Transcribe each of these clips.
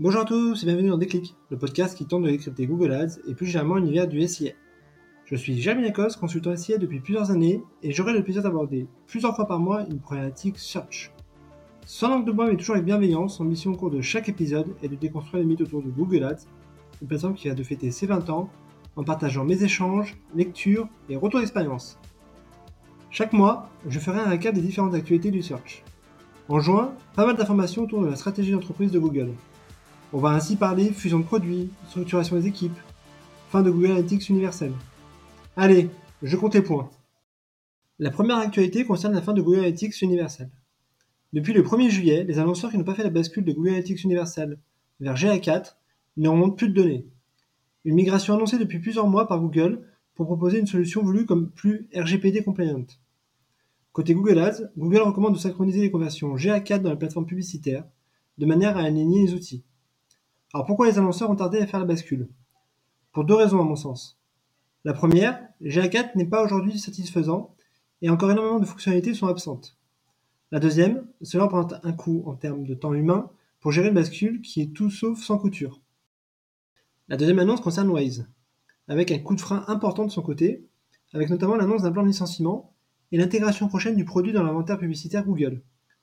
Bonjour à tous et bienvenue dans Déclic, le podcast qui tente de décrypter Google Ads et plus généralement l'univers du SIA. Je suis Jérémy Lacoste, consultant SIA depuis plusieurs années et j'aurai le plaisir d'aborder plusieurs fois par mois une problématique search. Sans langue de bois mais toujours avec bienveillance, mon mission au cours de chaque épisode est de déconstruire les mythes autour de Google Ads, une plateforme qui va de fêter ses 20 ans en partageant mes échanges, lectures et retours d'expérience. Chaque mois, je ferai un récap des différentes actualités du search. En juin, pas mal d'informations autour de la stratégie d'entreprise de Google. On va ainsi parler fusion de produits, structuration des équipes, fin de Google Analytics universel. Allez, je compte les points. La première actualité concerne la fin de Google Analytics universel. Depuis le 1er juillet, les annonceurs qui n'ont pas fait la bascule de Google Analytics universel vers GA4 ne remontent plus de données. Une migration annoncée depuis plusieurs mois par Google pour proposer une solution voulue comme plus RGPD compliant. Côté Google Ads, Google recommande de synchroniser les conversions GA4 dans la plateforme publicitaire de manière à aligner les outils. Alors pourquoi les annonceurs ont tardé à faire la bascule? Pour deux raisons à mon sens. La première, GA4 n'est pas aujourd'hui satisfaisant et encore énormément de fonctionnalités sont absentes. La deuxième, cela représente un coût en termes de temps humain pour gérer une bascule qui est tout sauf sans couture. La deuxième annonce concerne Waze, avec un coup de frein important de son côté, avec notamment l'annonce d'un plan de licenciement et l'intégration prochaine du produit dans l'inventaire publicitaire Google,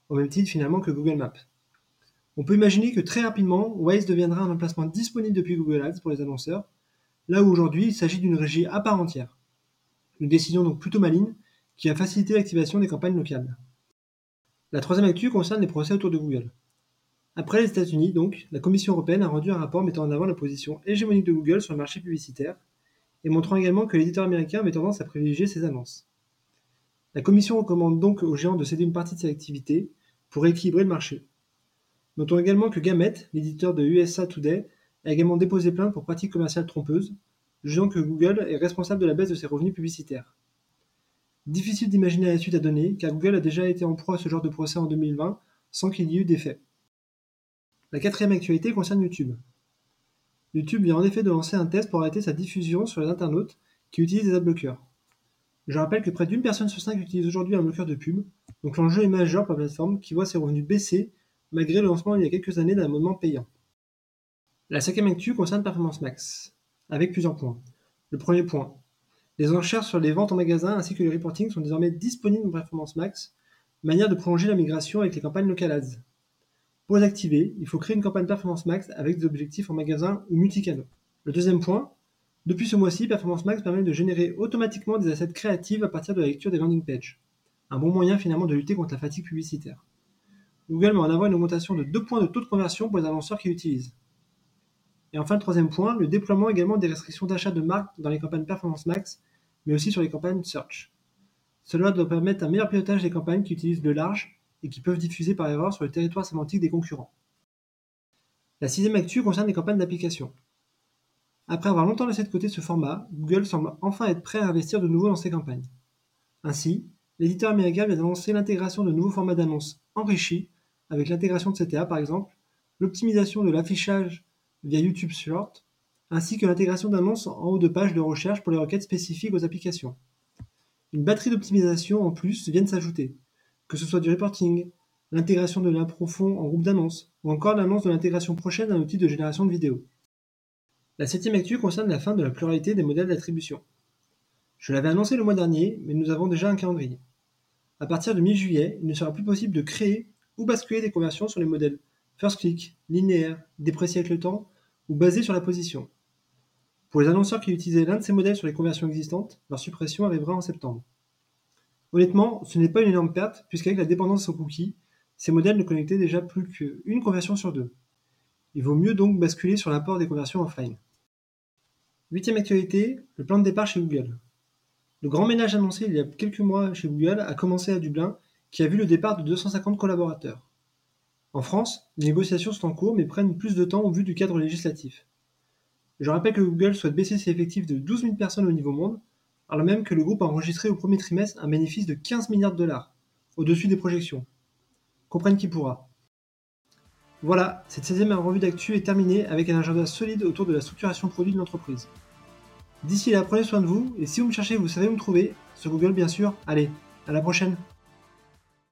au même titre finalement que Google Maps. On peut imaginer que très rapidement, Waze deviendra un emplacement disponible depuis Google Ads pour les annonceurs, là où aujourd'hui il s'agit d'une régie à part entière. Une décision donc plutôt maligne qui a facilité l'activation des campagnes locales. La troisième actu concerne les procès autour de Google. Après les États-Unis, donc, la Commission européenne a rendu un rapport mettant en avant la position hégémonique de Google sur le marché publicitaire et montrant également que l'éditeur américain avait tendance à privilégier ses annonces. La Commission recommande donc aux géants de céder une partie de ses activités pour rééquilibrer le marché. Notons également que Gamet, l'éditeur de USA Today, a également déposé plainte pour pratiques commerciales trompeuses, jugeant que Google est responsable de la baisse de ses revenus publicitaires. Difficile d'imaginer la suite à donner, car Google a déjà été en proie à ce genre de procès en 2020 sans qu'il y ait eu d'effet. La quatrième actualité concerne YouTube. YouTube vient en effet de lancer un test pour arrêter sa diffusion sur les internautes qui utilisent des adblockers. Je rappelle que près d'une personne sur cinq utilise aujourd'hui un bloqueur de pub, donc l'enjeu est majeur pour la plateforme qui voit ses revenus baisser malgré le lancement il y a quelques années d'un abonnement payant. La cinquième actu concerne Performance Max, avec plusieurs points. Le premier point, les enchères sur les ventes en magasin ainsi que les reporting sont désormais disponibles en Performance Max, manière de prolonger la migration avec les campagnes local ads. Pour les activer, il faut créer une campagne Performance Max avec des objectifs en magasin ou multicanaux. Le deuxième point, depuis ce mois-ci, Performance Max permet de générer automatiquement des assets créatives à partir de la lecture des landing pages. Un bon moyen finalement de lutter contre la fatigue publicitaire. Google met en avant une augmentation de 2 points de taux de conversion pour les annonceurs qui l'utilisent. Et enfin, le troisième point, le déploiement également des restrictions d'achat de marques dans les campagnes Performance Max, mais aussi sur les campagnes Search. Cela doit permettre un meilleur pilotage des campagnes qui utilisent le large et qui peuvent diffuser par erreur sur le territoire sémantique des concurrents. La sixième actu concerne les campagnes d'application. Après avoir longtemps laissé de côté ce format, Google semble enfin être prêt à investir de nouveau dans ses campagnes. Ainsi, l'éditeur américain vient d'annoncer l'intégration de nouveaux formats d'annonces enrichis, avec l'intégration de CTA par exemple, l'optimisation de l'affichage via YouTube Short, ainsi que l'intégration d'annonces en haut de page de recherche pour les requêtes spécifiques aux applications. Une batterie d'optimisation en plus vient de s'ajouter, que ce soit du reporting, l'intégration de l'improfond en groupe d'annonces, ou encore l'annonce de l'intégration prochaine d'un outil de génération de vidéos. La septième actu concerne la fin de la pluralité des modèles d'attribution. Je l'avais annoncé le mois dernier, mais nous avons déjà un calendrier. À partir de mi-juillet, il ne sera plus possible de créer ou basculer des conversions sur les modèles first click, linéaire, déprécié avec le temps ou basé sur la position. Pour les annonceurs qui utilisaient l'un de ces modèles sur les conversions existantes, leur suppression arrivera en septembre. Honnêtement, ce n'est pas une énorme perte, puisqu'avec la dépendance aux cookies, ces modèles ne connectaient déjà plus qu'une conversion sur deux. Il vaut mieux donc basculer sur l'apport des conversions offline. Huitième actualité, le plan de départ chez Google. Le grand ménage annoncé il y a quelques mois chez Google a commencé à Dublin, qui a vu le départ de 250 collaborateurs. En France, les négociations sont en cours mais prennent plus de temps au vu du cadre législatif. Je rappelle que Google souhaite baisser ses effectifs de 12 000 personnes au niveau monde, alors même que le groupe a enregistré au premier trimestre un bénéfice de 15 milliards de dollars, au-dessus des projections. Comprenne qui pourra. Voilà, cette 16e revue d'actu est terminée avec un agenda solide autour de la structuration produit de l'entreprise. D'ici là, prenez soin de vous, et si vous me cherchez, vous savez où me trouver, sur Google bien sûr. Allez, à la prochaine